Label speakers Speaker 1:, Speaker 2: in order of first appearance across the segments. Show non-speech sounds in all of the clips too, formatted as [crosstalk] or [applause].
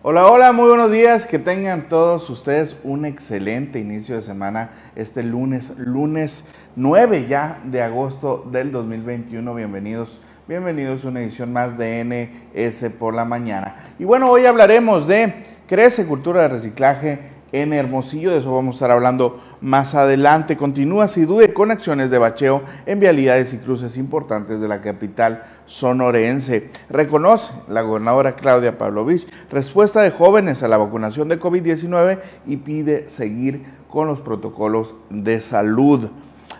Speaker 1: Hola, hola, muy buenos días. Que tengan todos ustedes un excelente inicio de semana este lunes, lunes 9 ya de agosto del 2021. Bienvenidos, bienvenidos a una edición más de NS por la mañana. Y bueno, hoy hablaremos de Crece Cultura de Reciclaje en Hermosillo. De eso vamos a estar hablando más adelante. Continúa sin duda con acciones de bacheo en vialidades y cruces importantes de la capital sonorense. Reconoce la gobernadora Claudia Pavlovich respuesta de jóvenes a la vacunación de COVID-19 y pide seguir con los protocolos de salud.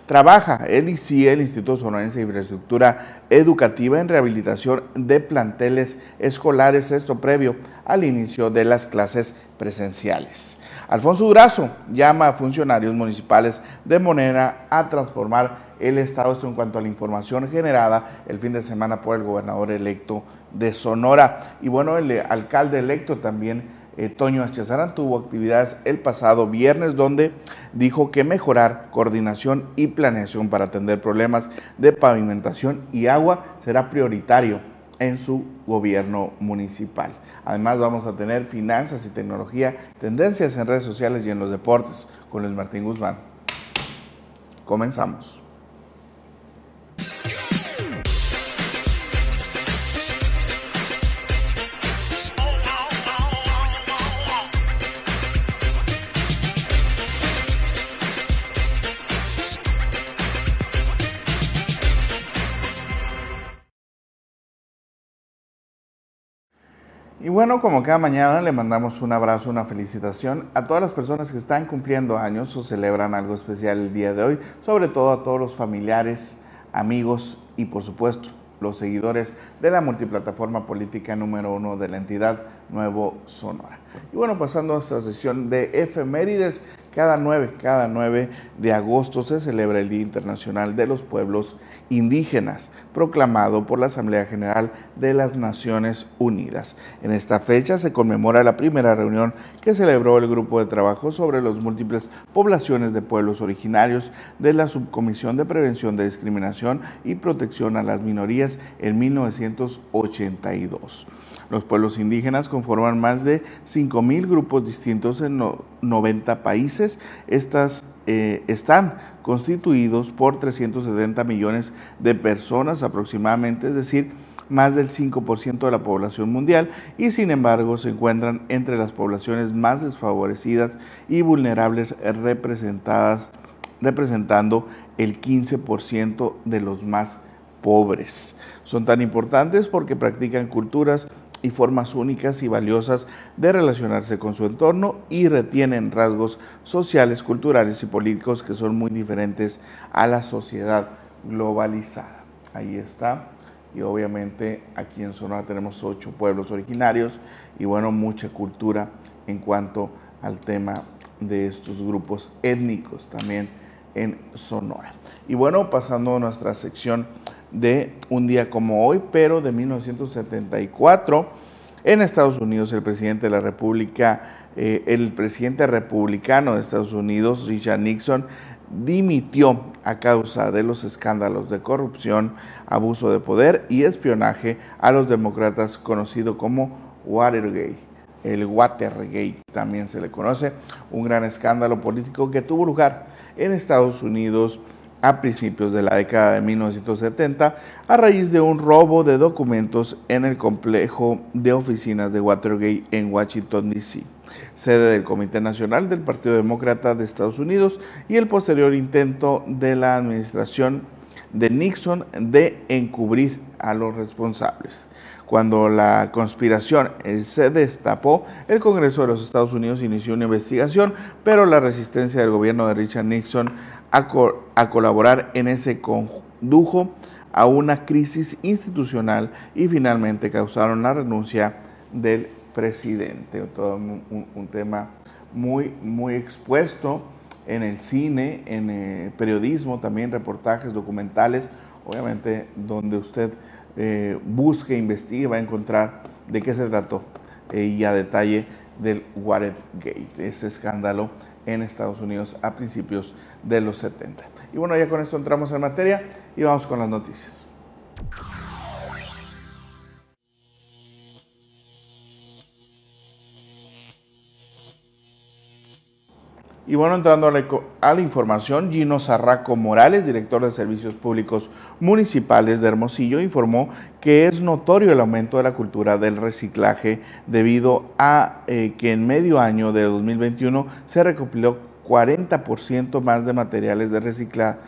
Speaker 1: Trabaja el ICI, el Instituto Sonorense de Infraestructura Educativa, en rehabilitación de planteles escolares, esto previo al inicio de las clases presenciales. Alfonso Durazo llama a funcionarios municipales de Monera a transformar el Estado, esto en cuanto a la información generada el fin de semana por el gobernador electo de Sonora. Y bueno, el alcalde electo también, eh, Toño Achezarán, tuvo actividades el pasado viernes donde dijo que mejorar coordinación y planeación para atender problemas de pavimentación y agua será prioritario en su gobierno municipal. Además vamos a tener finanzas y tecnología, tendencias en redes sociales y en los deportes con Luis Martín Guzmán. Comenzamos. Y bueno, como cada mañana le mandamos un abrazo, una felicitación a todas las personas que están cumpliendo años o celebran algo especial el día de hoy, sobre todo a todos los familiares, amigos y por supuesto los seguidores de la multiplataforma política número uno de la entidad Nuevo Sonora. Y bueno, pasando a nuestra sesión de efemérides, cada 9, cada 9 de agosto se celebra el Día Internacional de los Pueblos indígenas, proclamado por la Asamblea General de las Naciones Unidas. En esta fecha se conmemora la primera reunión que celebró el Grupo de Trabajo sobre las múltiples poblaciones de pueblos originarios de la Subcomisión de Prevención de Discriminación y Protección a las Minorías en 1982. Los pueblos indígenas conforman más de 5.000 grupos distintos en 90 países. Estas eh, están constituidos por 370 millones de personas aproximadamente, es decir, más del 5% de la población mundial y sin embargo se encuentran entre las poblaciones más desfavorecidas y vulnerables representadas, representando el 15% de los más pobres. Son tan importantes porque practican culturas y formas únicas y valiosas de relacionarse con su entorno y retienen rasgos sociales, culturales y políticos que son muy diferentes a la sociedad globalizada. Ahí está. Y obviamente aquí en Sonora tenemos ocho pueblos originarios y bueno, mucha cultura en cuanto al tema de estos grupos étnicos también en Sonora. Y bueno, pasando a nuestra sección de un día como hoy, pero de 1974. En Estados Unidos, el presidente de la República, eh, el presidente republicano de Estados Unidos, Richard Nixon, dimitió a causa de los escándalos de corrupción, abuso de poder y espionaje a los demócratas, conocido como Watergate. El Watergate también se le conoce, un gran escándalo político que tuvo lugar en Estados Unidos a principios de la década de 1970 a raíz de un robo de documentos en el complejo de oficinas de Watergate en Washington, D.C., sede del Comité Nacional del Partido Demócrata de Estados Unidos y el posterior intento de la administración de Nixon de encubrir a los responsables. Cuando la conspiración se destapó, el Congreso de los Estados Unidos inició una investigación, pero la resistencia del gobierno de Richard Nixon a, colaborar en ese condujo a una crisis institucional y finalmente causaron la renuncia del presidente. Todo un, tema muy, muy expuesto en el cine, en el periodismo, también reportajes, documentales, obviamente donde usted eh, busque, investigue, va a encontrar de qué se trató eh, y a detalle del Watergate, ese escándalo en Estados Unidos a principios de los 70. Y bueno, ya con esto entramos en materia y vamos con las noticias. Y bueno, entrando a la, información, Gino Zarraco Morales, director de Servicios Públicos Municipales de Hermosillo, informó que es notorio el aumento de la cultura del reciclaje debido a eh, que en medio año de 2021 se recopiló 40% más de materiales de recicla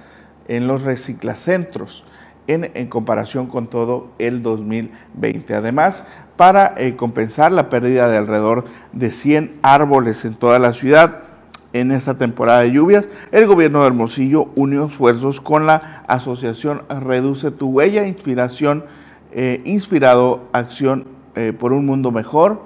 Speaker 1: en los reciclacentros en, en, comparación con todo el 2020. Además, para eh, compensar la pérdida de alrededor de 100 árboles en toda la ciudad, en esta temporada de lluvias, el gobierno de Hermosillo unió esfuerzos con la asociación Reduce tu huella, inspiración, eh, inspirado acción eh, por un mundo mejor,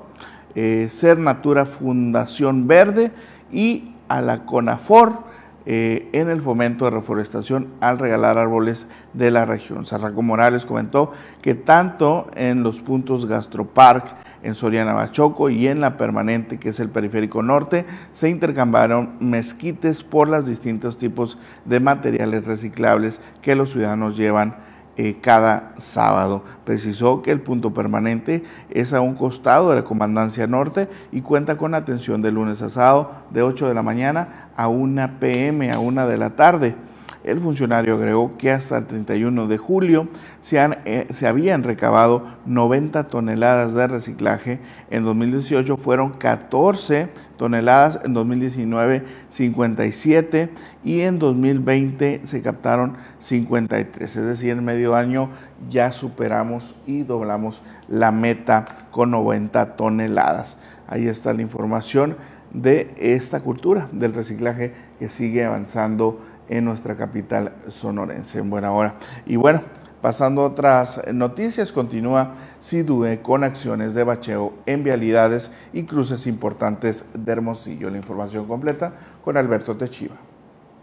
Speaker 1: eh, Ser Natura Fundación Verde y a la CONAFOR en el fomento de reforestación al regalar árboles de la región. Sarraco Morales comentó que tanto en los puntos Gastropark, en Soriana Bachoco y en la permanente, que es el periférico norte, se intercambiaron mezquites por los distintos tipos de materiales reciclables que los ciudadanos llevan eh, cada sábado. Precisó que el punto permanente es a un costado de la Comandancia Norte y cuenta con atención de lunes a sábado de 8 de la mañana a 1 pm, a 1 de la tarde. El funcionario agregó que hasta el 31 de julio se, han, eh, se, habían recabado 90 toneladas de reciclaje, en 2018 fueron 14 toneladas, en 2019 57 y en 2020 se captaron 53, es decir, en medio año ya superamos y doblamos la meta con 90 toneladas. Ahí está la información de esta cultura del reciclaje que sigue avanzando en nuestra capital sonorense en buena hora. Y bueno, pasando a otras noticias, continúa SIDUE con acciones de bacheo en vialidades y cruces importantes de Hermosillo. La información completa con Alberto Techiva.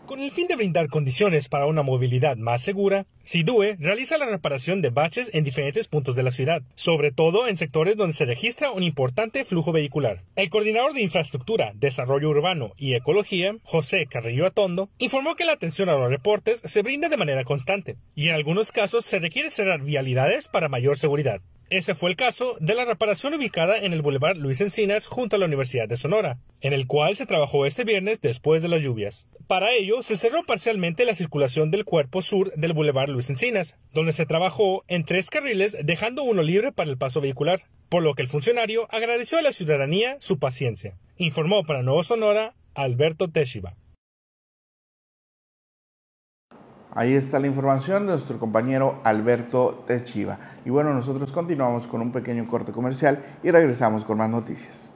Speaker 2: Con el fin de brindar condiciones para una movilidad más segura, SIDUE realiza la reparación de baches en diferentes puntos de la ciudad, sobre todo en sectores donde se registra un importante flujo vehicular. El coordinador de Infraestructura, Desarrollo Urbano y Ecología, José Carrillo Atondo, informó que la atención a los reportes se brinda de manera constante y en algunos casos se requiere cerrar vialidades para mayor seguridad. Ese fue el caso de la reparación ubicada en el Boulevard Luis Encinas junto a la Universidad de Sonora, en el cual se trabajó este viernes después de las lluvias. Para ello, se cerró parcialmente la circulación del cuerpo sur del Boulevard Luis Encinas, donde se trabajó en tres carriles dejando uno libre para el paso vehicular, por lo que el funcionario agradeció a la ciudadanía su paciencia. Informó para Nuevo Sonora Alberto Teshiba.
Speaker 1: Ahí está la información de nuestro compañero Alberto Techiva. Y bueno, nosotros continuamos con un pequeño corte comercial y regresamos con más noticias.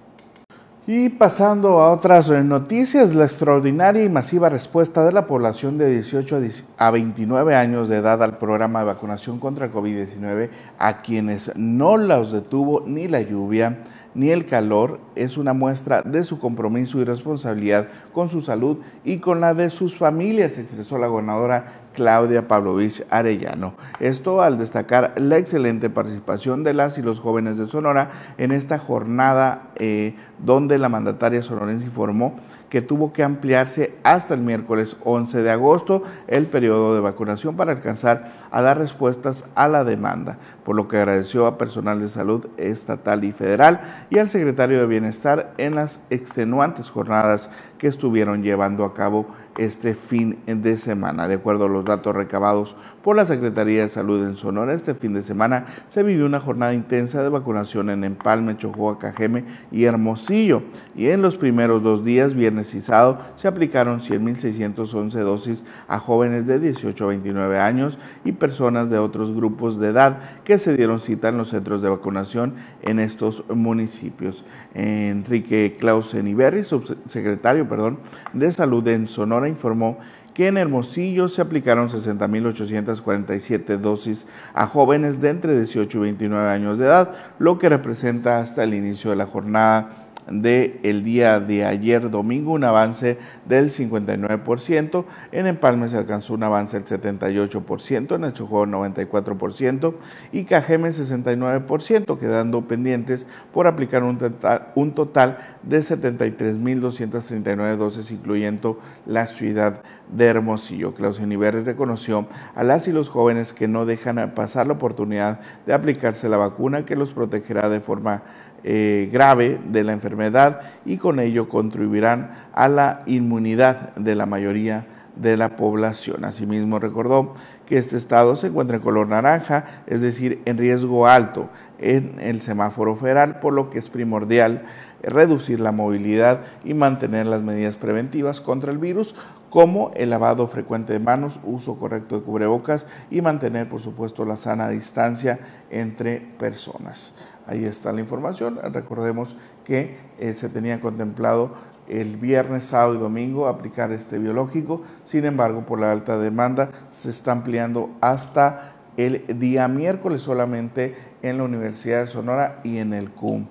Speaker 1: Y pasando a otras noticias, la extraordinaria y masiva respuesta de la población de 18 a 29 años de edad al programa de vacunación contra el COVID-19, a quienes no los detuvo ni la lluvia, ni el calor es una muestra de su compromiso y responsabilidad con su salud y con la de sus familias, expresó la gobernadora Claudia Pavlovich Arellano. Esto al destacar la excelente participación de las y los jóvenes de Sonora en esta jornada eh, donde la mandataria sonorense informó que tuvo que ampliarse hasta el miércoles 11 de agosto el periodo de vacunación para alcanzar a dar respuestas a la demanda, por lo que agradeció a personal de salud estatal y federal y al secretario de Bienestar en las extenuantes jornadas que estuvieron llevando a cabo este fin de semana. De acuerdo a los datos recabados por la Secretaría de Salud en Sonora, este fin de semana se vivió una jornada intensa de vacunación en Empalme, Chojoa, Cajeme y Hermosillo. Y en los primeros dos días, viernes y sábado, se aplicaron 100.611 dosis a jóvenes de 18 a 29 años y personas de otros grupos de edad que se dieron cita en los centros de vacunación en estos municipios. Enrique Clausen Iberri, subsecretario perdón, de Salud en Sonora, informó que en Hermosillo se aplicaron 60.847 dosis a jóvenes de entre 18 y 29 años de edad, lo que representa hasta el inicio de la jornada del el día de ayer domingo, un avance del 59%, en Empalme se alcanzó un avance del 78%, en el Chocó 94% y Cajeme 69%, quedando pendientes por aplicar un total, un total de 73.239 dosis, incluyendo la ciudad de Hermosillo. Clausen Iberri reconoció a las y los jóvenes que no dejan pasar la oportunidad de aplicarse la vacuna que los protegerá de forma eh, grave de la enfermedad y con ello contribuirán a la inmunidad de la mayoría de la población. Asimismo, recordó que este estado se encuentra en color naranja, es decir, en riesgo alto en el semáforo federal, por lo que es primordial reducir la movilidad y mantener las medidas preventivas contra el virus, como el lavado frecuente de manos, uso correcto de cubrebocas y mantener, por supuesto, la sana distancia entre personas. Ahí está la información. Recordemos que eh, se tenía contemplado el viernes, sábado y domingo aplicar este biológico. Sin embargo, por la alta demanda se está ampliando hasta el día miércoles solamente en la Universidad de Sonora y en el CUM.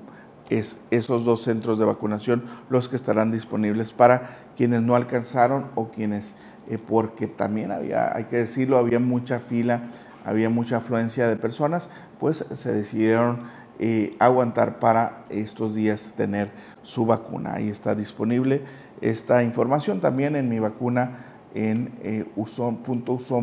Speaker 1: Es esos dos centros de vacunación los que estarán disponibles para quienes no alcanzaron o quienes, eh, porque también había, hay que decirlo, había mucha fila, había mucha afluencia de personas, pues se decidieron aguantar para estos días tener su vacuna. Ahí está disponible esta información también en mi vacuna en eh, uson.uson.mx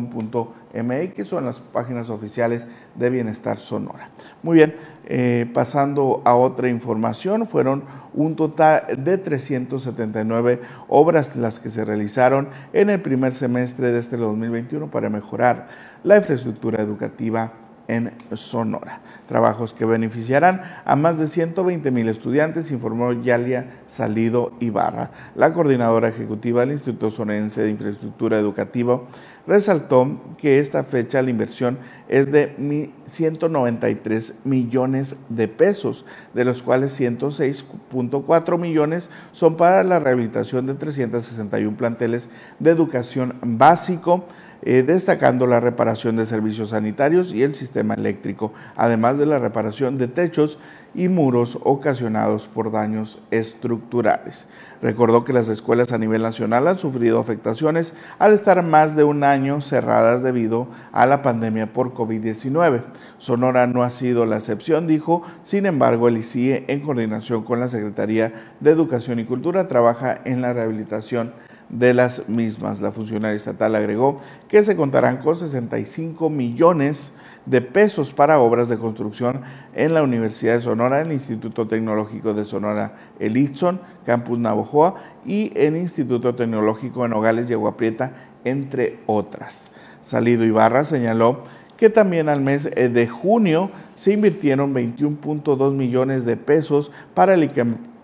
Speaker 1: o en las páginas oficiales de Bienestar Sonora. Muy bien, eh, pasando a otra información, fueron un total de 379 obras las que se realizaron en el primer semestre de este 2021 para mejorar la infraestructura educativa en Sonora. Trabajos que beneficiarán a más de 120 mil estudiantes, informó Yalia Salido Ibarra. La coordinadora ejecutiva del Instituto Sonorense de Infraestructura Educativa resaltó que esta fecha la inversión es de 193 millones de pesos, de los cuales 106.4 millones son para la rehabilitación de 361 planteles de educación básico, eh, destacando la reparación de servicios sanitarios y el sistema eléctrico, además de la reparación de techos y muros ocasionados por daños estructurales. Recordó que las escuelas a nivel nacional han sufrido afectaciones al estar más de un año cerradas debido a la pandemia por COVID-19. Sonora no ha sido la excepción, dijo. Sin embargo, el ICIE, en coordinación con la Secretaría de Educación y Cultura, trabaja en la rehabilitación de las mismas. La funcionaria estatal agregó que se contarán con 65 millones de pesos para obras de construcción en la Universidad de Sonora, el Instituto Tecnológico de Sonora, el ITSON, Campus Navojoa y el Instituto Tecnológico de Nogales y Aguaprieta, entre otras. Salido Ibarra señaló que también al mes eh, de junio se invirtieron 21.2 millones de pesos para el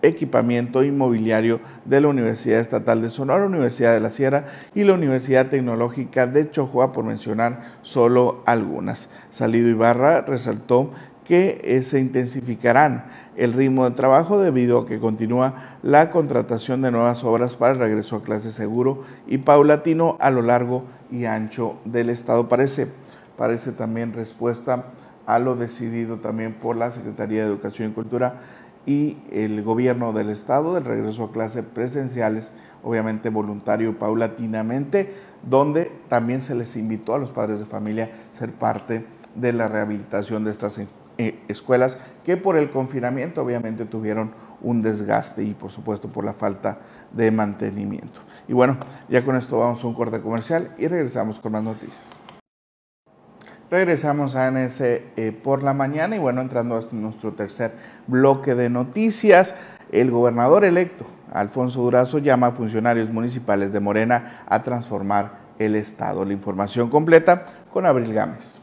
Speaker 1: equipamiento inmobiliario de la Universidad Estatal de Sonora, Universidad de la Sierra y la Universidad Tecnológica de Chojoa, por mencionar solo algunas. Salido Ibarra resaltó que eh, se intensificarán el ritmo de trabajo debido a que continúa la contratación de nuevas obras para el regreso a clase seguro y paulatino a lo largo y ancho del Estado. Parece, parece también respuesta a lo decidido también por la Secretaría de Educación y Cultura y el gobierno del estado del regreso a clases presenciales, obviamente voluntario paulatinamente, donde también se les invitó a los padres de familia a ser parte de la rehabilitación de estas eh, escuelas que por el confinamiento obviamente tuvieron un desgaste y por supuesto por la falta de mantenimiento. Y bueno, ya con esto vamos a un corte comercial y regresamos con más noticias. Regresamos a NS eh, por la mañana y bueno, entrando a nuestro tercer bloque de noticias, el gobernador electo, Alfonso Durazo, llama a funcionarios municipales de Morena a transformar el Estado. La información completa con Abril Gámez.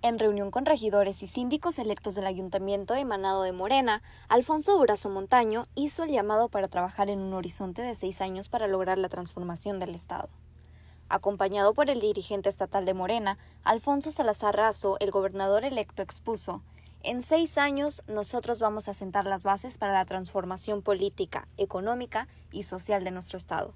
Speaker 3: En reunión con regidores y síndicos electos del ayuntamiento emanado de Morena, Alfonso Durazo Montaño hizo el llamado para trabajar en un horizonte de seis años para lograr la transformación del Estado. Acompañado por el dirigente estatal de Morena, Alfonso Salazar Razo, el gobernador electo expuso, en seis años nosotros vamos a sentar las bases para la transformación política, económica y social de nuestro Estado.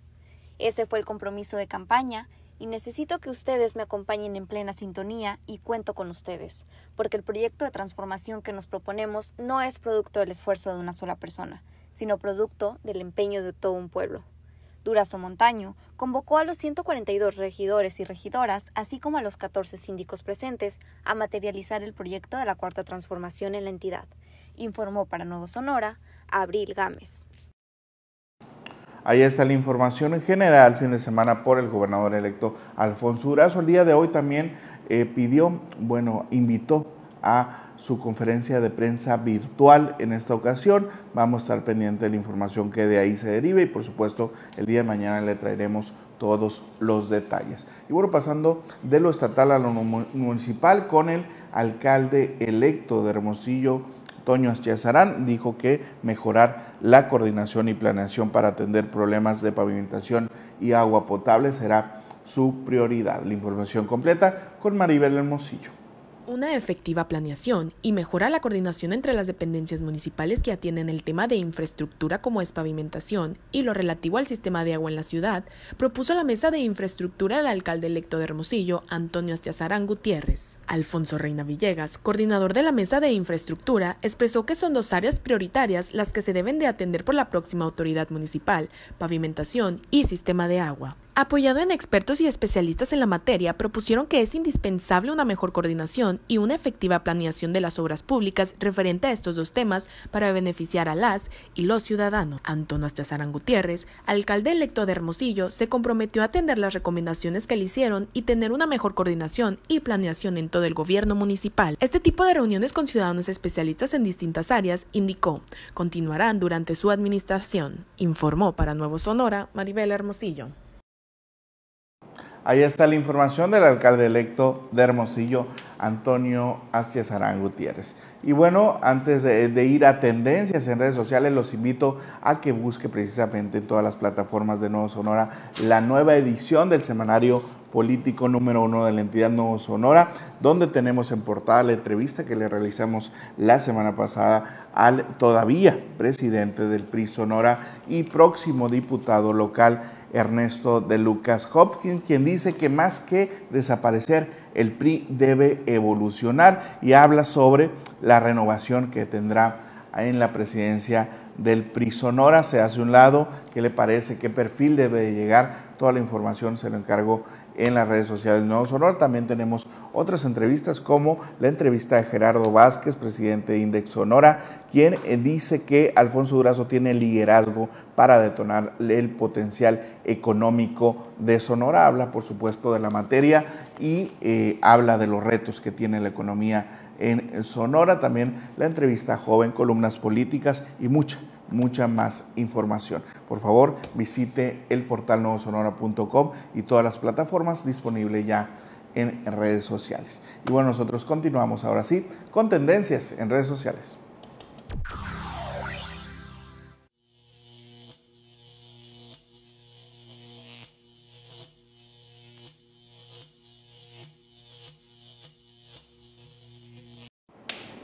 Speaker 3: Ese fue el compromiso de campaña y necesito que ustedes me acompañen en plena sintonía y cuento con ustedes, porque el proyecto de transformación que nos proponemos no es producto del esfuerzo de una sola persona, sino producto del empeño de todo un pueblo. Durazo Montaño convocó a los 142 regidores y regidoras, así como a los 14 síndicos presentes, a materializar el proyecto de la Cuarta Transformación en la entidad, informó para Nuevo Sonora Abril Gámez.
Speaker 1: Ahí está la información en general fin de semana por el gobernador electo Alfonso Durazo. El día de hoy también eh, pidió, bueno, invitó a su conferencia de prensa virtual en esta ocasión. Vamos a estar pendientes de la información que de ahí se derive y por supuesto el día de mañana le traeremos todos los detalles. Y bueno, pasando de lo estatal a lo municipal con el alcalde electo de Hermosillo, Toño Astiazarán, dijo que mejorar la coordinación y planeación para atender problemas de pavimentación y agua potable será su prioridad. La información completa con Maribel Hermosillo.
Speaker 4: Una efectiva planeación y mejora la coordinación entre las dependencias municipales que atienden el tema de infraestructura como es pavimentación y lo relativo al sistema de agua en la ciudad, propuso la mesa de infraestructura el alcalde electo de Hermosillo, Antonio Astiazarán Gutiérrez. Alfonso Reina Villegas, coordinador de la mesa de infraestructura, expresó que son dos áreas prioritarias las que se deben de atender por la próxima autoridad municipal, pavimentación y sistema de agua. Apoyado en expertos y especialistas en la materia, propusieron que es indispensable una mejor coordinación y una efectiva planeación de las obras públicas referente a estos dos temas para beneficiar a las y los ciudadanos. Antonio Astezarán Gutiérrez, alcalde electo de Hermosillo, se comprometió a atender las recomendaciones que le hicieron y tener una mejor coordinación y planeación en todo el gobierno municipal. Este tipo de reuniones con ciudadanos especialistas en distintas áreas, indicó, continuarán durante su administración. Informó para Nuevo Sonora Maribel Hermosillo.
Speaker 1: Ahí está la información del alcalde electo de Hermosillo, Antonio Astiazarán Gutiérrez. Y bueno, antes de, ir a tendencias en redes sociales, los invito a que busque precisamente en todas las plataformas de Nuevo Sonora la nueva edición del semanario político número uno de la entidad Nuevo Sonora, donde tenemos en portada la entrevista que le realizamos la semana pasada al todavía presidente del PRI Sonora y próximo diputado local Ernesto de Lucas Hopkins, quien dice que más que desaparecer, el PRI debe evolucionar y habla sobre la renovación que tendrá en la presidencia del PRI Sonora. Se hace un lado, ¿qué le parece? ¿Qué perfil debe llegar? Toda la información se lo encargo en las redes sociales de Nuevo Sonora. También tenemos otras entrevistas como la entrevista de Gerardo Vázquez, presidente de Index Sonora, quien eh, dice que Alfonso Durazo tiene liderazgo para detonar el potencial económico de Sonora. Habla, por supuesto, de la materia y eh, habla de los retos que tiene la economía en Sonora. También la entrevista joven, columnas políticas y mucha mucha más información. Por favor, visite el portal novosonora.com y todas las plataformas disponibles ya en redes sociales. Y bueno, nosotros continuamos ahora sí con tendencias en redes sociales. you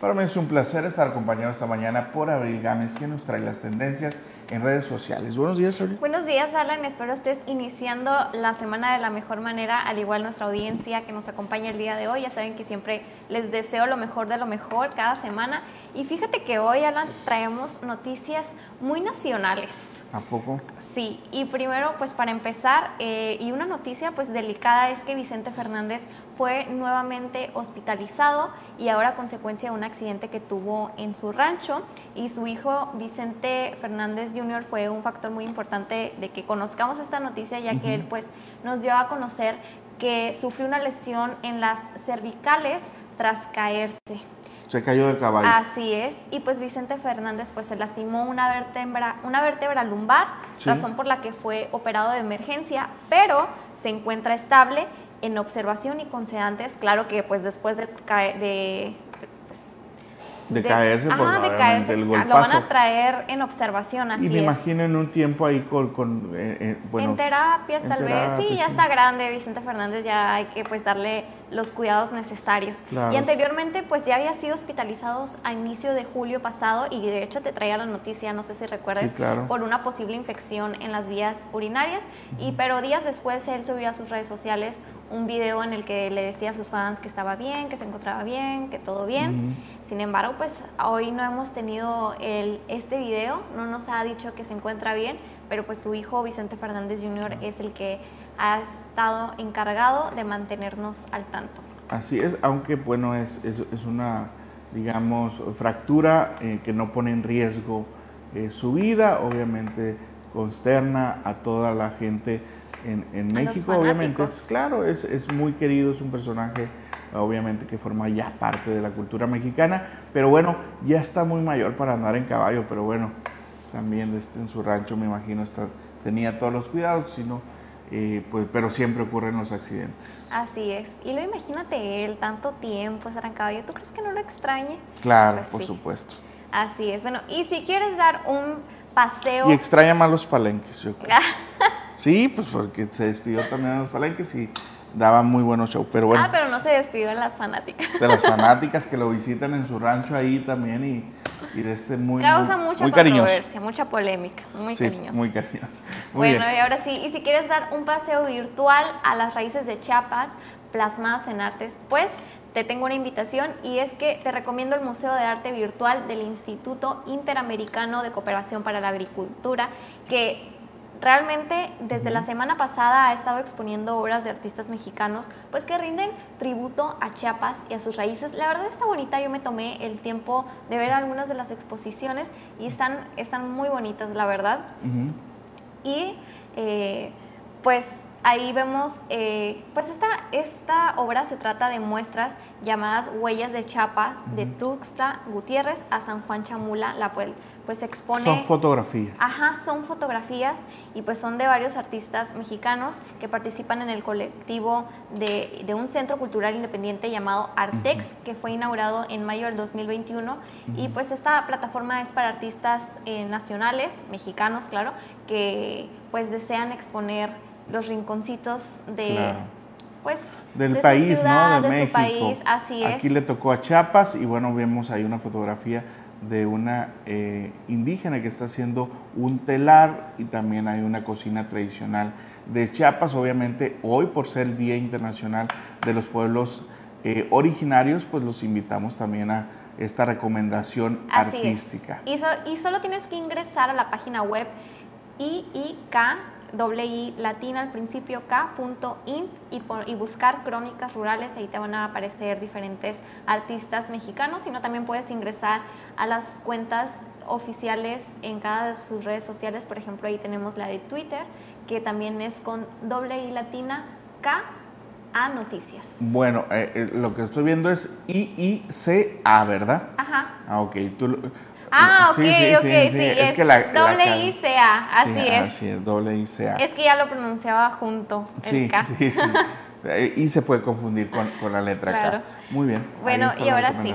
Speaker 1: Para mí es un placer estar acompañado esta mañana por Abril Gámez, quien nos trae las tendencias en redes sociales. Buenos días, Abril.
Speaker 3: Buenos días, Alan. Espero estés iniciando la semana de la mejor manera, al igual nuestra audiencia que nos acompaña el día de hoy. Ya saben que siempre les deseo lo mejor de lo mejor cada semana. Y fíjate que hoy, Alan, traemos noticias muy nacionales.
Speaker 1: ¿A poco?
Speaker 3: Sí, y primero, pues para empezar, eh, y una noticia pues delicada es que Vicente Fernández fue nuevamente hospitalizado y ahora a consecuencia de un accidente que tuvo en su rancho y su hijo Vicente Fernández Jr. fue un factor muy importante de que conozcamos esta noticia ya que él pues nos dio a conocer que sufrió una lesión en las cervicales tras caerse.
Speaker 1: Se cayó del caballo.
Speaker 3: Así es. Y pues Vicente Fernández pues se lastimó una vértebra, una vértebra lumbar, razón por la que fue operado de emergencia, pero se encuentra estable en observación y con sedantes. Claro que pues después de, de
Speaker 1: de, caerse, por
Speaker 3: ah, de caerse, el golpazo. Lo van a traer en observación, así
Speaker 1: Y me imagino en un tiempo ahí con... con
Speaker 3: eh, eh, en terapias, tal vez. Sí, ya está grande Vicente Fernández, ya hay que pues darle los cuidados necesarios. Y anteriormente pues ya había sido hospitalizado a inicio de julio pasado y de hecho te traía la noticia, no sé si recuerdas, por una posible infección en las vías urinarias. y Pero días después él subió a sus redes sociales un video en el que le decía a sus fans que estaba bien, que se encontraba bien, que todo bien. Sin embargo, pues hoy no hemos tenido el, este video, no nos ha dicho que se encuentra bien, pero pues su hijo Vicente Fernández Jr. es el que ha estado encargado de mantenernos al tanto.
Speaker 1: Así es, aunque bueno, es, es, una, digamos, fractura eh, que no pone en riesgo eh, su vida, obviamente consterna a toda la gente en, México, obviamente. claro, es, es, muy querido, es un personaje obviamente que forma ya parte de la cultura mexicana, pero bueno, ya está muy mayor para andar en caballo, pero bueno, también este, en su rancho me imagino está, tenía todos los cuidados, sino, eh, pues, pero siempre ocurren los accidentes.
Speaker 3: Así es. Y luego imagínate él, tanto tiempo estar en caballo, ¿tú crees que no lo extrañe?
Speaker 1: Claro, pues por supuesto.
Speaker 3: Así es. Bueno, y si quieres dar un paseo...
Speaker 1: Y extraña más los palenques, yo creo. [laughs] sí, pues porque se despidió también a los palenques y daba muy buenos shows. Pero bueno.
Speaker 3: Ah, pero no se despidió de las fanáticas.
Speaker 1: De las [laughs] fanáticas que lo visitan en su rancho ahí también y, y de este muy.
Speaker 3: Causa mucha controversia, mucha polémica. Muy sí, cariñoso.
Speaker 1: Muy cariñoso.
Speaker 3: bueno, y ahora sí, y si quieres dar un paseo virtual a las raíces de Chiapas plasmadas en artes, pues te tengo una invitación y es que te recomiendo el Museo de Arte Virtual del Instituto Interamericano de Cooperación para la Agricultura, que realmente desde la semana pasada ha estado exponiendo obras de artistas mexicanos, pues que rinden tributo a Chiapas y a sus raíces. La verdad está bonita, yo me tomé el tiempo de ver algunas de las exposiciones y están, están muy bonitas, la verdad. Y eh, pues ahí vemos, eh, pues esta, esta obra se trata de muestras llamadas Huellas de Chapa, de Tuxtla Gutiérrez a San Juan Chamula, la pues, pues expone...
Speaker 1: Son fotografías.
Speaker 3: Ajá, son fotografías y pues son de varios artistas mexicanos que participan en el colectivo de, de un centro cultural independiente llamado Artex, que fue inaugurado en mayo del 2021 y pues esta plataforma es para artistas eh, nacionales, mexicanos, claro, que pues desean exponer los rinconcitos de... Pues,
Speaker 1: del país,
Speaker 3: ¿no?
Speaker 1: De,
Speaker 3: México. su país, así es.
Speaker 1: Aquí le tocó a Chiapas y bueno, vemos ahí una fotografía de una eh, indígena que está haciendo un telar y también hay una cocina tradicional de Chiapas. Obviamente hoy por ser el Día Internacional de los Pueblos eh, Originarios, pues los invitamos también a esta recomendación artística.
Speaker 3: Y, y, solo tienes que ingresar a la página web IIK doble I latina al principio K.int y, y buscar crónicas rurales, ahí te van a aparecer diferentes artistas mexicanos, sino también puedes ingresar a las cuentas oficiales en cada de sus redes sociales, por ejemplo ahí tenemos la de Twitter, que también es con doble I latina K a noticias.
Speaker 1: Bueno, eh, eh, lo que estoy viendo es IICA, ¿verdad?
Speaker 3: Ajá.
Speaker 1: Ah, ok. Tú,
Speaker 3: Ah, ok, ok, sí. Es, que la, doble ICA, así es.
Speaker 1: Así es, doble ICA.
Speaker 3: Es que ya lo pronunciaba junto, el K. Sí, sí.
Speaker 1: y se puede confundir con, con la letra K. Muy bien.
Speaker 3: Bueno, y ahora sí.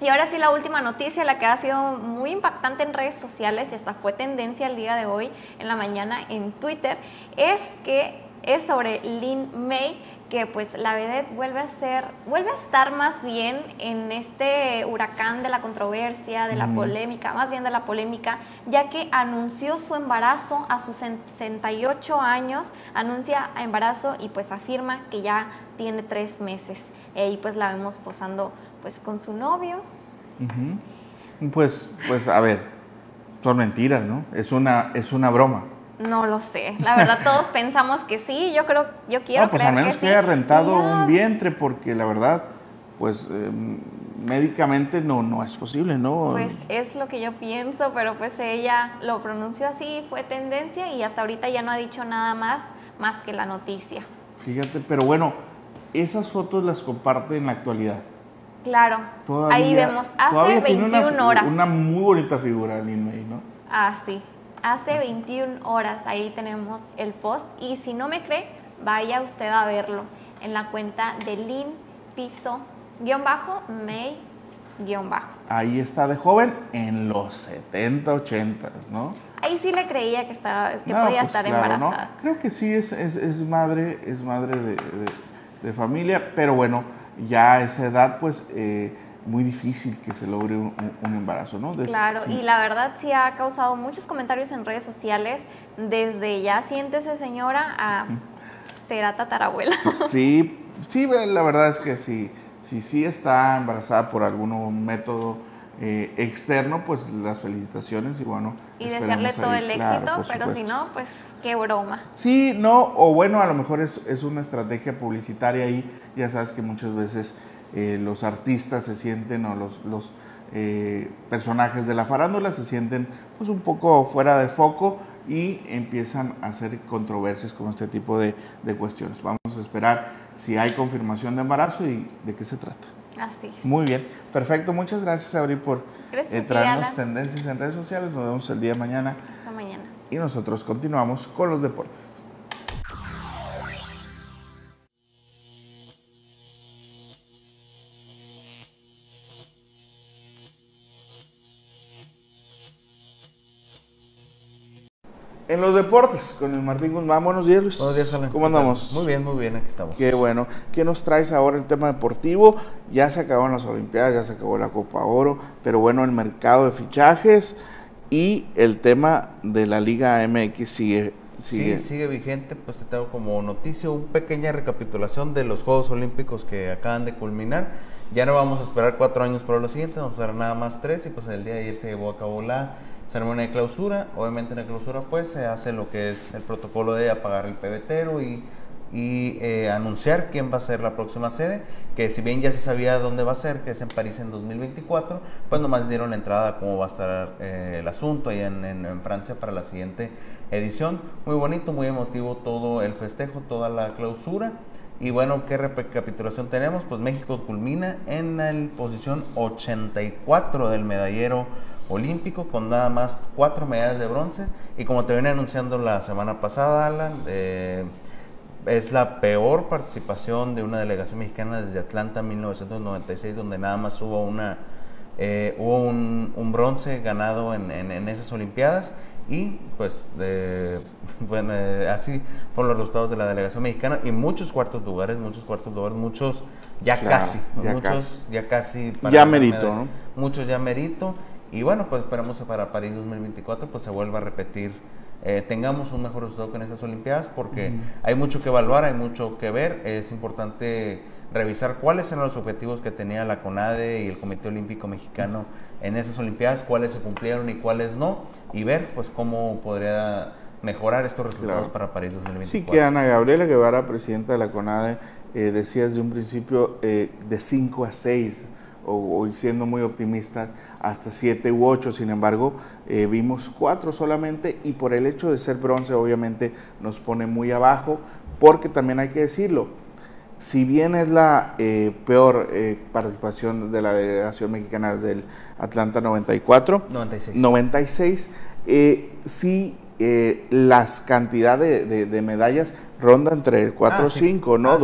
Speaker 3: Y ahora sí, la última noticia, la que ha sido muy impactante en redes sociales y hasta fue tendencia el día de hoy en la mañana en Twitter, es que es sobre Lin May, que pues la vedette vuelve a ser, vuelve a estar más bien en este huracán de la controversia, de la polémica, más bien de la polémica, ya que anunció su embarazo a sus 68 años, anuncia embarazo y pues afirma que ya tiene tres meses. Y pues la vemos posando pues con su novio.
Speaker 1: Pues, pues a ver, son mentiras, ¿no? Es una, es una broma.
Speaker 3: No lo sé. La verdad, [laughs] todos pensamos que sí. Yo creo, yo quiero no,
Speaker 1: pues
Speaker 3: al
Speaker 1: menos que, haya rentado un vientre, porque la verdad, pues em, médicamente no, no es posible, ¿no?
Speaker 3: Pues es lo que yo pienso, pero pues ella lo pronunció así, fue tendencia y hasta ahorita ya no ha dicho nada más, más que la noticia.
Speaker 1: Fíjate, pero bueno, esas fotos las comparte en la actualidad.
Speaker 3: Claro, ahí vemos, hace 21
Speaker 1: una,
Speaker 3: horas.
Speaker 1: Una muy bonita figura, Lin May, ¿no?
Speaker 3: Ah, sí hace 21 horas. Ahí tenemos el post. Y si no me cree, vaya usted a verlo en la cuenta de Lin Piso guion bajo May guion bajo.
Speaker 1: Ahí está de joven en los 70, 80, ¿no?
Speaker 3: Ahí sí le creía que, estaba, que podía pues estar embarazada.
Speaker 1: Creo que sí es, es, es madre, es madre de, de, familia, pero bueno, ya a esa edad pues... Eh, muy difícil que se logre un, embarazo, ¿no?
Speaker 3: claro, y la verdad sí ha causado muchos comentarios en redes sociales, desde ya siéntese señora a será tatarabuela. [laughs]
Speaker 1: Sí, sí, la verdad es que sí, si sí está embarazada por algún método eh, externo, pues las felicitaciones y bueno.
Speaker 3: Y desearle todo el éxito, pero si no, pues qué broma.
Speaker 1: Sí, no, o bueno, a lo mejor es, es una estrategia publicitaria ahí, ya sabes que muchas veces eh, los artistas se sienten o los, los eh, personajes de la farándula se sienten pues un poco fuera de foco y empiezan a hacer controversias con este tipo de, de cuestiones. Vamos a esperar si hay confirmación de embarazo y de qué se trata.
Speaker 3: Así
Speaker 1: Muy bien, perfecto. Muchas gracias, Abril, por eh, traernos tendencias en redes sociales. Nos vemos el día de mañana.
Speaker 3: Hasta mañana.
Speaker 1: Y nosotros continuamos con los deportes. En los deportes, con el Martín Guzmán. Buenos días, Luis.
Speaker 5: Buenos días, Alan.
Speaker 1: ¿Cómo andamos?
Speaker 5: Muy bien, muy bien, aquí estamos.
Speaker 1: Qué bueno. ¿Qué nos traes ahora el tema deportivo? Ya se acabaron las Olimpiadas, ya se acabó la Copa Oro, pero bueno, el mercado de fichajes y el tema de la Liga MX sigue.
Speaker 5: Sigue. Sí, sigue vigente. Pues te tengo como noticia una pequeña recapitulación de los Juegos Olímpicos que acaban de culminar. Ya no vamos a esperar cuatro años para lo siguiente, vamos a esperar nada más tres y pues el día de ayer se llevó a cabo la ceremonia de clausura. Obviamente en la clausura pues se hace lo que es el protocolo de apagar el pebetero y, eh, anunciar quién va a ser la próxima sede, que si bien ya se sabía dónde va a ser, que es en París en 2024, pues nomás dieron la entrada a cómo va a estar eh, el asunto ahí en, en, Francia para la siguiente edición. Muy bonito, muy emotivo todo el festejo, toda la clausura. Y bueno, ¿qué recapitulación tenemos? Pues México culmina en la posición 84 del medallero olímpico con nada más cuatro medallas de bronce. Y como te venía anunciando la semana pasada, Alan, eh, es la peor participación de una delegación mexicana desde Atlanta 1996, donde nada más hubo una eh, hubo un, bronce ganado en, esas Olimpiadas. Y pues [laughs] bueno, eh, así fueron los resultados de la delegación mexicana y muchos cuartos lugares, muchos cuartos lugares, muchos ya casi,
Speaker 1: ya
Speaker 5: muchos
Speaker 1: casi.
Speaker 5: ya casi.
Speaker 1: ya merito, ¿no?
Speaker 5: Muchos ya merito. Y bueno, pues esperamos para París 2024 pues se vuelva a repetir, eh, tengamos un mejor resultado que en estas Olimpiadas porque hay mucho que evaluar, hay mucho que ver, es importante revisar cuáles eran los objetivos que tenía la CONADE y el Comité Olímpico Mexicano en esas Olimpiadas, cuáles se cumplieron y cuáles no, y ver pues cómo podría mejorar estos resultados para París 2024.
Speaker 1: Sí, que Ana Gabriela Guevara, presidenta de la CONADE, eh, decía desde un principio eh, de 5 a 6 o, siendo muy optimistas, hasta 7 u 8. Sin embargo, eh, vimos 4 solamente y por el hecho de ser bronce obviamente nos pone muy abajo, porque también hay que decirlo, si bien es la eh, peor eh, participación de la delegación mexicana desde el Atlanta 94,
Speaker 5: 96,
Speaker 1: 96 sí las cantidades de medallas ronda entre 4 o 5, ¿no?
Speaker 5: Ah,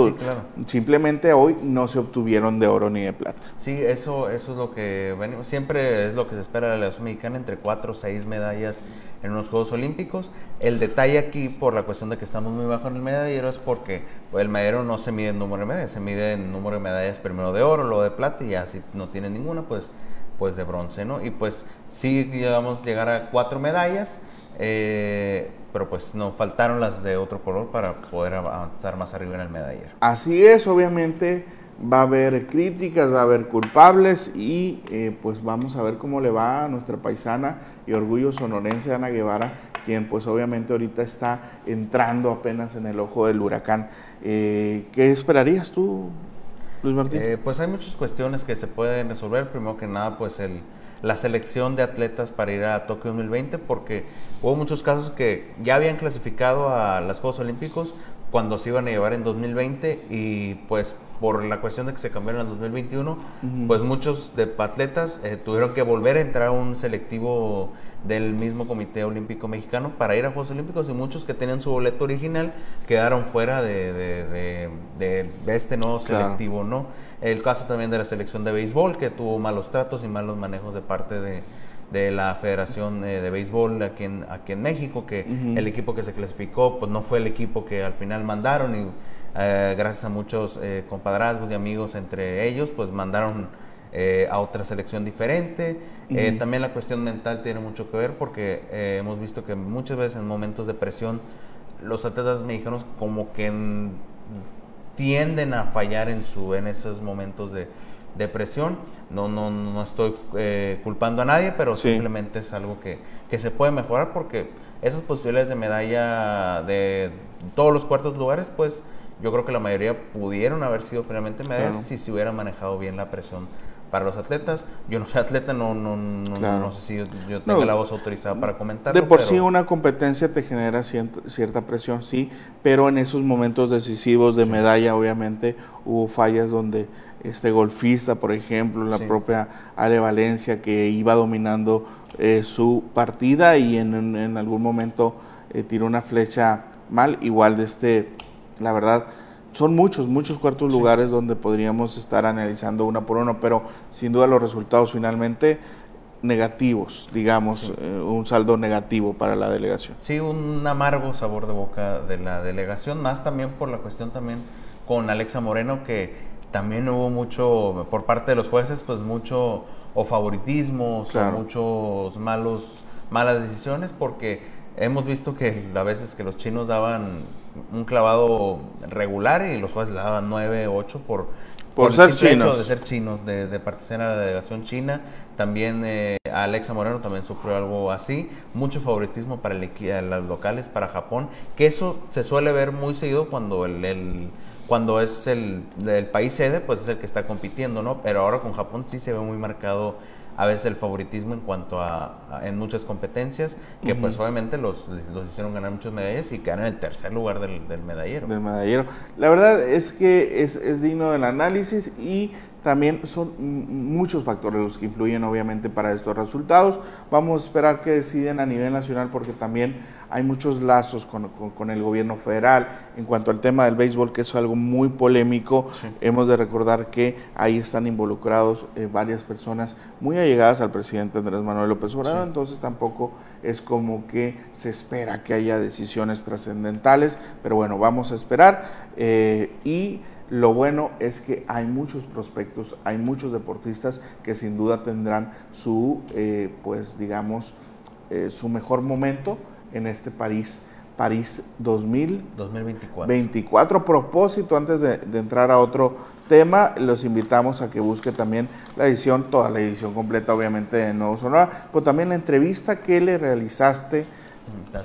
Speaker 1: Simplemente hoy no se obtuvieron de oro ni de plata.
Speaker 5: Sí, eso, eso es lo que venimos, siempre es lo que se espera de la delegación mexicana, entre 4 o 6 medallas en unos Juegos Olímpicos. El detalle aquí, por la cuestión de que estamos muy bajo en el medallero, es porque el medallero no se mide en número de medallas, se mide en número de medallas primero de oro, luego de plata, y ya si no tiene ninguna, pues, pues de bronce, ¿no? Y pues sí, digamos, llegar a 4 medallas. Eh, pero pues nos faltaron las de otro color para poder avanzar más arriba en el medallero.
Speaker 1: Así es, obviamente va a haber críticas, va a haber culpables y eh, pues vamos a ver cómo le va a nuestra paisana y orgullo sonorense Ana Guevara, quien pues obviamente ahorita está entrando apenas en el ojo del huracán. Eh, ¿Qué esperarías tú, Luis Martín?
Speaker 5: Eh, pues hay muchas cuestiones que se pueden resolver. Primero que nada, pues el la selección de atletas para ir a Tokio 2020 porque hubo muchos casos que ya habían clasificado a los Juegos Olímpicos cuando se iban a llevar en 2020 y pues por la cuestión de que se cambiaron en 2021, pues muchos de atletas eh, tuvieron que volver a entrar a un selectivo del mismo Comité Olímpico Mexicano para ir a Juegos Olímpicos y muchos que tenían su boleto original quedaron fuera de, este nuevo selectivo, ¿no? El caso también de la selección de béisbol, que tuvo malos tratos y malos manejos de parte de, la Federación eh, de Béisbol aquí en, aquí en México, que el equipo que se clasificó pues no fue el equipo que al final mandaron y eh, gracias a muchos eh, compadrazgos y amigos entre ellos, pues mandaron a otra selección diferente. también la cuestión mental tiene mucho que ver porque hemos visto que muchas veces en momentos de presión los atletas mexicanos como que tienden a fallar en, su, en esos momentos de depresión. No, no, no estoy eh, culpando a nadie, pero simplemente es algo que, que, se puede mejorar porque esas posibilidades de medalla de todos los cuartos lugares, pues yo creo que la mayoría pudieron haber sido finalmente medallas si se hubiera manejado bien la presión para los atletas. Yo no soy atleta, no, no, no, sé si yo, tengo la voz autorizada para comentar.
Speaker 1: De por sí una competencia te genera cierta presión, sí, pero en esos momentos decisivos de medalla, obviamente, hubo fallas donde este golfista, por ejemplo, la propia Ale Valencia, que iba dominando eh, su partida y en, en algún momento eh, tiró una flecha mal, igual de este, la verdad, son muchos, muchos cuartos lugares donde podríamos estar analizando uno por uno, pero sin duda los resultados finalmente negativos, digamos, eh, un saldo negativo para la delegación.
Speaker 5: Sí, un amargo sabor de boca de la delegación, más también por la cuestión también con Alexa Moreno, que también hubo mucho, por parte de los jueces, pues mucho o favoritismo, o muchos malos, malas decisiones, porque hemos visto que a veces que los chinos daban un clavado regular y los jueces le daban 9, 8 por,
Speaker 1: por, ser
Speaker 5: chinos. de ser chinos, de, de, participar en la delegación china. También eh, Alexa Moreno también sufrió algo así. Mucho favoritismo para el, los locales, para Japón, que eso se suele ver muy seguido cuando el, el cuando es el, el, país sede, pues es el que está compitiendo, ¿no? Pero ahora con Japón sí se ve muy marcado a veces el favoritismo en cuanto a, en muchas competencias, que pues obviamente los, los, hicieron ganar muchas medallas y quedaron en el tercer lugar del, del medallero.
Speaker 1: Del medallero. La verdad es que es, es digno del análisis y también son muchos factores los que influyen obviamente para estos resultados. Vamos a esperar que deciden a nivel nacional porque también hay muchos lazos con, el gobierno federal. En cuanto al tema del béisbol, que es algo muy polémico, hemos de recordar que ahí están involucrados eh, varias personas muy allegadas al presidente Andrés Manuel López Obrador, entonces tampoco es como que se espera que haya decisiones trascendentales, pero bueno, vamos a esperar. Eh, y lo bueno es que hay muchos prospectos, hay muchos deportistas que sin duda tendrán su, eh, pues digamos, eh, su mejor momento en este París. París 2024. 24. A propósito, antes de, entrar a otro tema, los invitamos a que busque también la edición, toda la edición completa, obviamente, de Nuevo Sonora, pero también la entrevista que le realizaste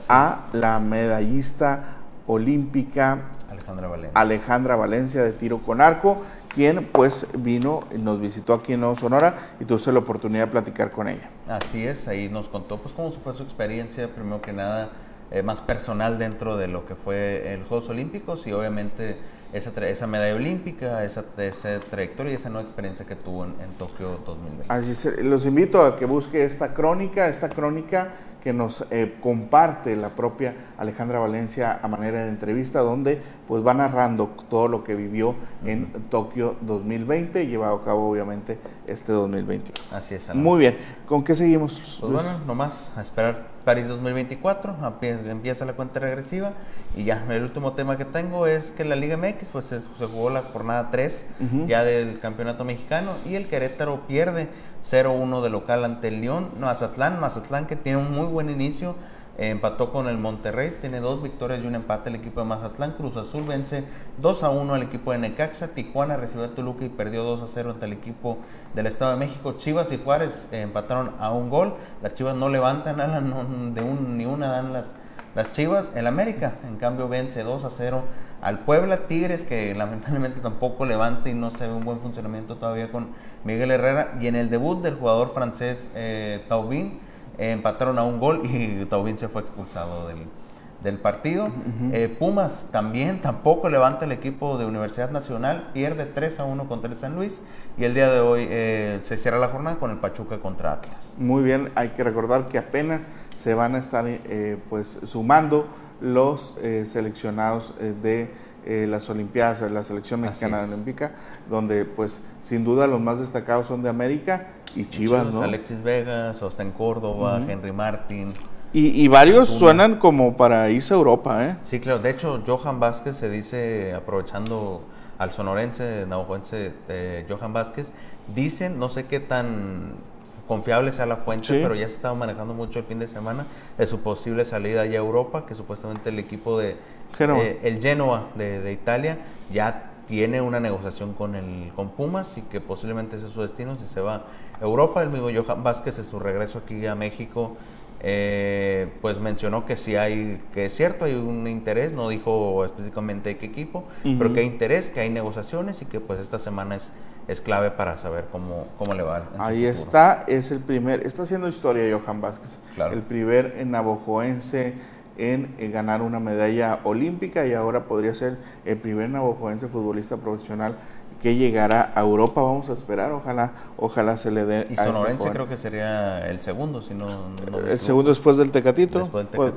Speaker 1: a la medallista olímpica
Speaker 5: Alejandra Valencia.
Speaker 1: Alejandra Valencia de Tiro con Arco, quien pues vino, y nos visitó aquí en Nuevo Sonora y tuve la oportunidad de platicar con ella.
Speaker 5: Así es, ahí nos contó pues cómo fue su experiencia, primero que nada eh, más personal dentro de lo que fue los Juegos Olímpicos y obviamente esa, esa medalla olímpica, esa, esa, trayectoria y esa nueva experiencia que tuvo en, en Tokio 2020.
Speaker 1: Así los invito a que busque esta crónica, esta crónica que nos eh, comparte la propia Alejandra Valencia a manera de entrevista, donde pues va narrando todo lo que vivió en Tokio 2020, llevado a cabo obviamente este 2021.
Speaker 5: Así es.
Speaker 1: Muy bien, ¿con qué seguimos?
Speaker 5: Pues bueno, nomás a esperar París 2024, empieza la cuenta regresiva y ya, el último tema que tengo es que la Liga MX pues se, jugó la jornada 3 ya del campeonato mexicano y el Querétaro pierde 0-1 de local ante el León, Mazatlán, Mazatlán que tiene un muy buen inicio, empató con el Monterrey, tiene dos victorias y un empate el equipo de Mazatlán. Cruz Azul vence 2 a 1 al equipo de Necaxa. Tijuana recibió a Toluca y perdió 2 a 0 ante el equipo del Estado de México. Chivas y Juárez empataron a un gol. Las Chivas no levantan nada, de un, ni una dan las, las Chivas. El América, en cambio, vence 2 a 0 al Puebla. Tigres, que [laughs] lamentablemente tampoco levanta y no se ve un buen funcionamiento todavía con Miguel Herrera. Y en el debut del jugador francés eh, Taubin empataron a un gol y [laughs] Taubín se fue expulsado del, partido. Eh, Pumas también tampoco levanta el equipo de Universidad Nacional, pierde 3 a 1 contra el San Luis y el día de hoy eh, se cierra la jornada con el Pachuca contra Atlas.
Speaker 1: Muy bien, hay que recordar que apenas se van a estar eh, pues sumando los seleccionados de las Olimpiadas, la selección mexicana olímpica, donde pues sin duda los más destacados son de América y Chivas, ¿no?
Speaker 5: Alexis Vegas, Austin Córdoba, Henry Martin.
Speaker 1: Y, varios suenan como para irse a Europa, ¿eh?
Speaker 5: Sí, claro. De hecho, Johan Vázquez se dice, aprovechando al sonorense, naujoense eh, Johan Vázquez, dicen, no sé qué tan confiable sea la fuente, pero ya se estaba manejando mucho el fin de semana de su posible salida allá a Europa, que supuestamente el equipo de eh, el Genoa de, de Italia ya tiene una negociación con el con Pumas y que posiblemente ese es su destino si se va a Europa. El mismo Johan Vázquez en su regreso aquí a México eh, pues mencionó que sí hay, que es cierto, hay un interés, no dijo específicamente qué equipo, pero que hay interés, que hay negociaciones y que pues esta semana es es clave para saber cómo, cómo le va.
Speaker 1: Ahí está, es el primer, está haciendo historia Johan Vázquez, el primer navajoense en, en, ganar una medalla olímpica y ahora podría ser el primer navajoense futbolista profesional que llegará a Europa, vamos a esperar, ojalá, ojalá se le dé.
Speaker 5: Y este Sonorense creo que sería el segundo, si no.
Speaker 1: el segundo después del Tecatito,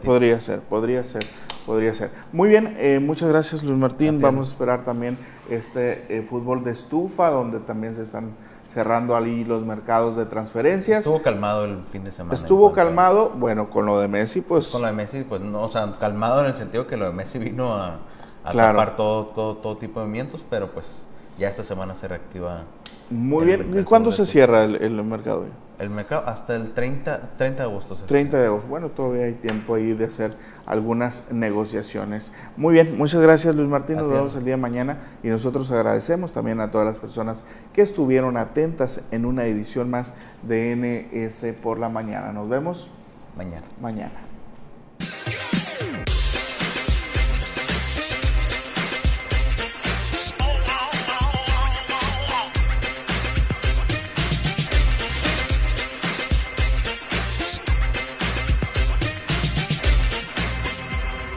Speaker 1: podría ser, podría ser, podría ser. Muy bien, eh, muchas gracias Luis Martín. Vamos a esperar también este eh, fútbol de estufa, donde también se están cerrando ahí los mercados de transferencias.
Speaker 5: Estuvo calmado el fin de semana.
Speaker 1: Estuvo calmado, bueno, con lo de Messi, pues.
Speaker 5: Con lo de Messi, pues no, o sea, calmado en el sentido que lo de Messi vino a, a tapar todo, todo, todo tipo de movimientos, pero pues ya esta semana se reactiva.
Speaker 1: Muy bien. ¿Y cuándo se cierra el, mercado?
Speaker 5: El mercado hasta el 30, 30 de agosto.
Speaker 1: 30 de agosto. Bueno, todavía hay tiempo ahí de hacer algunas negociaciones. Muy bien, muchas gracias Luis Martín. Nos vemos el día de mañana y nosotros agradecemos también a todas las personas que estuvieron atentas en una edición más de NS por la mañana. Nos vemos
Speaker 5: mañana.
Speaker 1: Mañana.